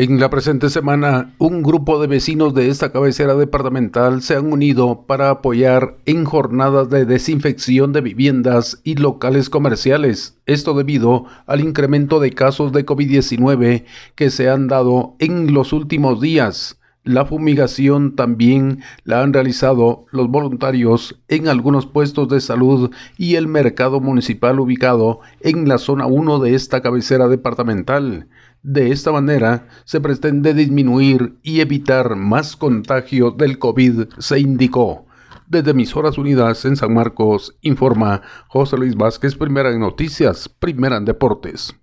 En la presente semana, un grupo de vecinos de esta cabecera departamental se han unido para apoyar en jornadas de desinfección de viviendas y locales comerciales. Esto debido al incremento de casos de COVID-19 que se han dado en los últimos días. La fumigación también la han realizado los voluntarios en algunos puestos de salud y el mercado municipal ubicado en la zona 1 de esta cabecera departamental. De esta manera se pretende disminuir y evitar más contagios del COVID, se indicó. Desde Emisoras Unidas en San Marcos, informa José Luis Vázquez, primera en noticias, primera en deportes.